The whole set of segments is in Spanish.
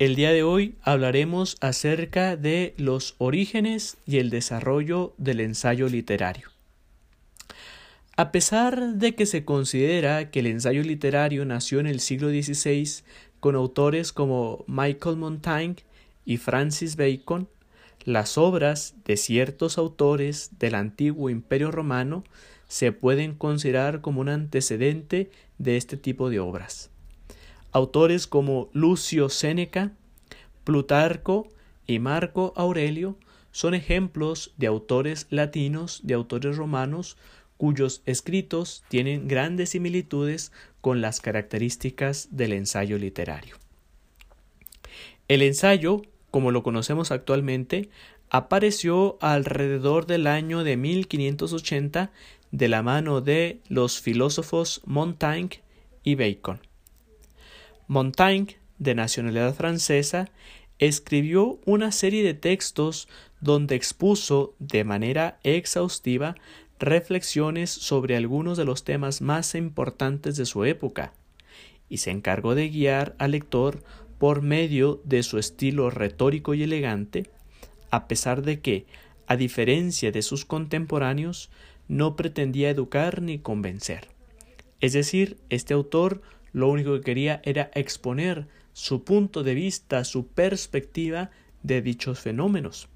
El día de hoy hablaremos acerca de los orígenes y el desarrollo del ensayo literario. A pesar de que se considera que el ensayo literario nació en el siglo XVI con autores como Michael Montaigne y Francis Bacon, las obras de ciertos autores del antiguo Imperio romano se pueden considerar como un antecedente de este tipo de obras. Autores como Lucio Séneca, Plutarco y Marco Aurelio son ejemplos de autores latinos, de autores romanos, cuyos escritos tienen grandes similitudes con las características del ensayo literario. El ensayo, como lo conocemos actualmente, apareció alrededor del año de 1580 de la mano de los filósofos Montaigne y Bacon. Montaigne, de nacionalidad francesa, escribió una serie de textos donde expuso de manera exhaustiva reflexiones sobre algunos de los temas más importantes de su época, y se encargó de guiar al lector por medio de su estilo retórico y elegante, a pesar de que, a diferencia de sus contemporáneos, no pretendía educar ni convencer. Es decir, este autor lo único que quería era exponer su punto de vista, su perspectiva de dichos fenómenos.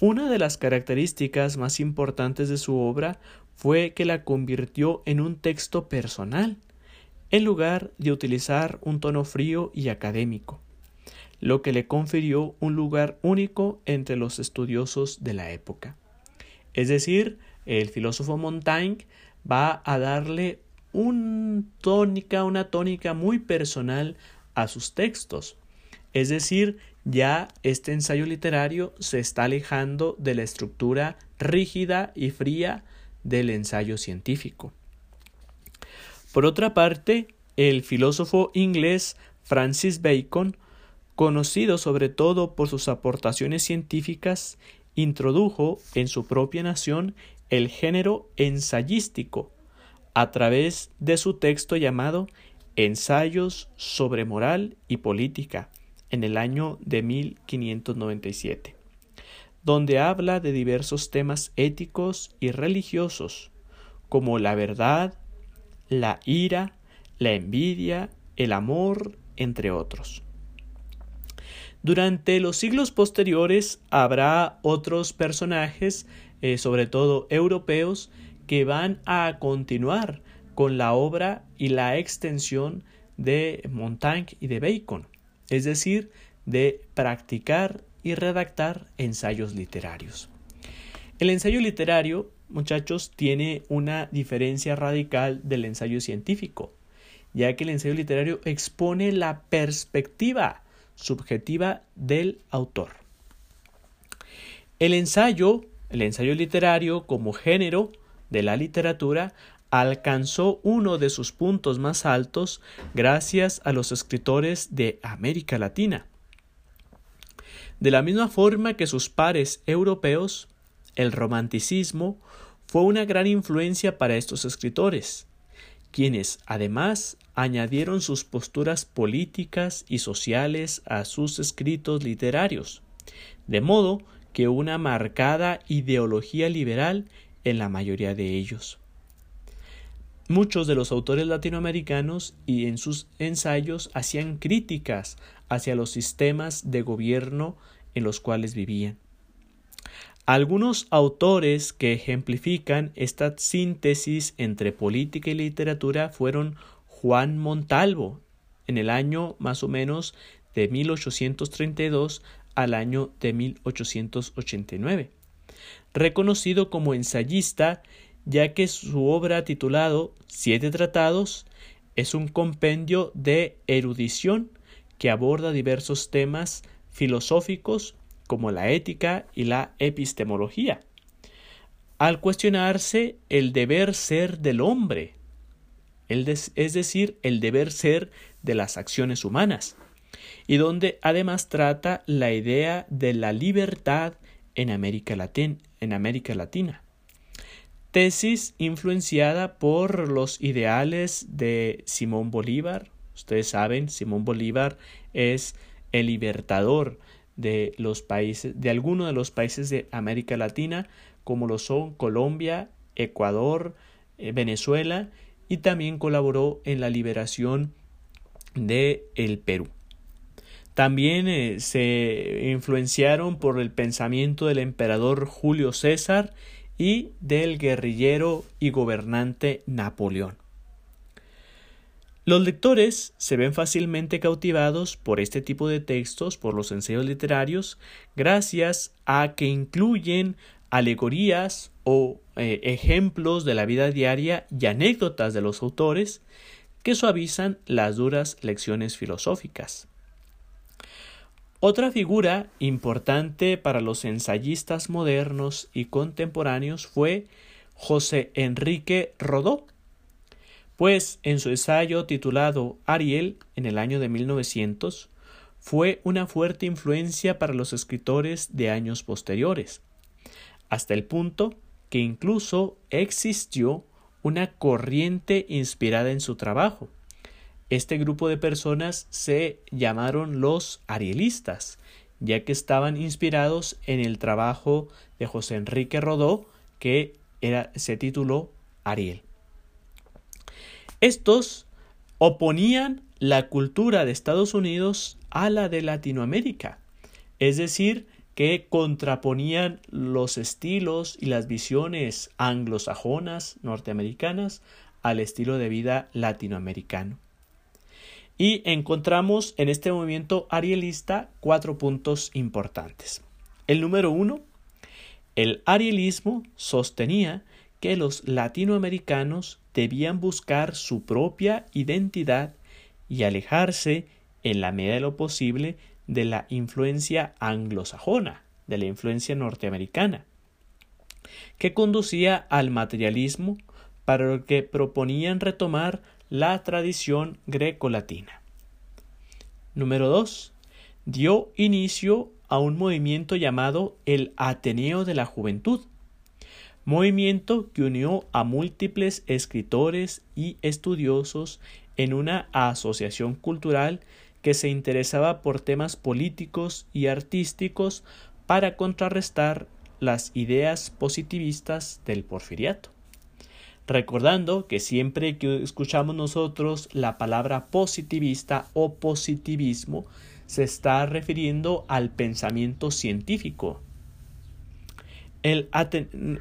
Una de las características más importantes de su obra fue que la convirtió en un texto personal, en lugar de utilizar un tono frío y académico, lo que le confirió un lugar único entre los estudiosos de la época. Es decir, el filósofo Montaigne va a darle un tónica, una tónica muy personal a sus textos. Es decir, ya este ensayo literario se está alejando de la estructura rígida y fría del ensayo científico. Por otra parte, el filósofo inglés Francis Bacon, conocido sobre todo por sus aportaciones científicas, introdujo en su propia nación el género ensayístico a través de su texto llamado Ensayos sobre Moral y Política en el año de 1597, donde habla de diversos temas éticos y religiosos, como la verdad, la ira, la envidia, el amor, entre otros. Durante los siglos posteriores habrá otros personajes, eh, sobre todo europeos, que van a continuar con la obra y la extensión de Montaigne y de Bacon, es decir, de practicar y redactar ensayos literarios. El ensayo literario, muchachos, tiene una diferencia radical del ensayo científico, ya que el ensayo literario expone la perspectiva subjetiva del autor. El ensayo, el ensayo literario como género, de la literatura alcanzó uno de sus puntos más altos gracias a los escritores de América Latina. De la misma forma que sus pares europeos, el romanticismo fue una gran influencia para estos escritores, quienes además añadieron sus posturas políticas y sociales a sus escritos literarios, de modo que una marcada ideología liberal en la mayoría de ellos. Muchos de los autores latinoamericanos y en sus ensayos hacían críticas hacia los sistemas de gobierno en los cuales vivían. Algunos autores que ejemplifican esta síntesis entre política y literatura fueron Juan Montalvo, en el año más o menos de 1832 al año de 1889, reconocido como ensayista ya que su obra titulado Siete Tratados es un compendio de erudición que aborda diversos temas filosóficos como la ética y la epistemología. Al cuestionarse el deber ser del hombre, es decir, el deber ser de las acciones humanas, y donde además trata la idea de la libertad en América, en América Latina. Tesis influenciada por los ideales de Simón Bolívar. Ustedes saben, Simón Bolívar es el libertador de los países, de algunos de los países de América Latina, como lo son Colombia, Ecuador, eh, Venezuela, y también colaboró en la liberación de el Perú. También eh, se influenciaron por el pensamiento del emperador Julio César y del guerrillero y gobernante Napoleón. Los lectores se ven fácilmente cautivados por este tipo de textos, por los ensayos literarios, gracias a que incluyen alegorías o eh, ejemplos de la vida diaria y anécdotas de los autores que suavizan las duras lecciones filosóficas. Otra figura importante para los ensayistas modernos y contemporáneos fue José Enrique Rodó, pues en su ensayo titulado Ariel en el año de 1900 fue una fuerte influencia para los escritores de años posteriores, hasta el punto que incluso existió una corriente inspirada en su trabajo. Este grupo de personas se llamaron los arielistas, ya que estaban inspirados en el trabajo de José Enrique Rodó, que se tituló Ariel. Estos oponían la cultura de Estados Unidos a la de Latinoamérica, es decir, que contraponían los estilos y las visiones anglosajonas norteamericanas al estilo de vida latinoamericano. Y encontramos en este movimiento arielista cuatro puntos importantes. El número uno, el arielismo sostenía que los latinoamericanos debían buscar su propia identidad y alejarse, en la medida de lo posible, de la influencia anglosajona, de la influencia norteamericana, que conducía al materialismo para lo que proponían retomar la tradición greco-latina. Número 2. Dio inicio a un movimiento llamado el Ateneo de la Juventud, movimiento que unió a múltiples escritores y estudiosos en una asociación cultural que se interesaba por temas políticos y artísticos para contrarrestar las ideas positivistas del porfiriato. Recordando que siempre que escuchamos nosotros la palabra positivista o positivismo, se está refiriendo al pensamiento científico,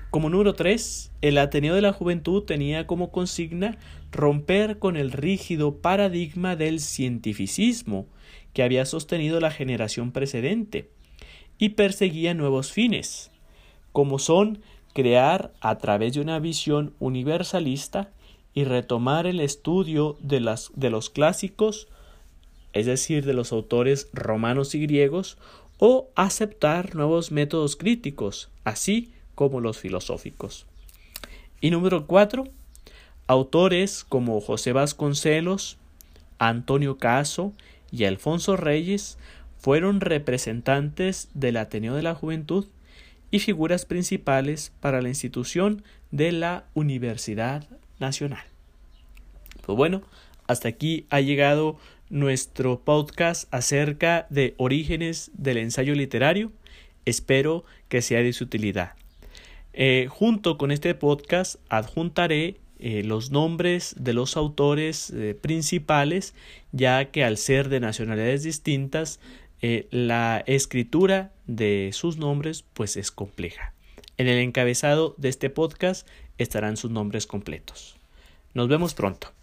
como número 3, el Ateneo de la Juventud tenía como consigna romper con el rígido paradigma del cientificismo que había sostenido la generación precedente y perseguía nuevos fines, como son crear a través de una visión universalista y retomar el estudio de, las, de los clásicos, es decir, de los autores romanos y griegos, o aceptar nuevos métodos críticos, así como los filosóficos. Y número cuatro, autores como José Vasconcelos, Antonio Caso y Alfonso Reyes fueron representantes del Ateneo de la Juventud y figuras principales para la institución de la Universidad Nacional. Pues bueno, hasta aquí ha llegado nuestro podcast acerca de orígenes del ensayo literario. Espero que sea de su utilidad. Eh, junto con este podcast adjuntaré eh, los nombres de los autores eh, principales, ya que al ser de nacionalidades distintas, la escritura de sus nombres pues es compleja. En el encabezado de este podcast estarán sus nombres completos. Nos vemos pronto.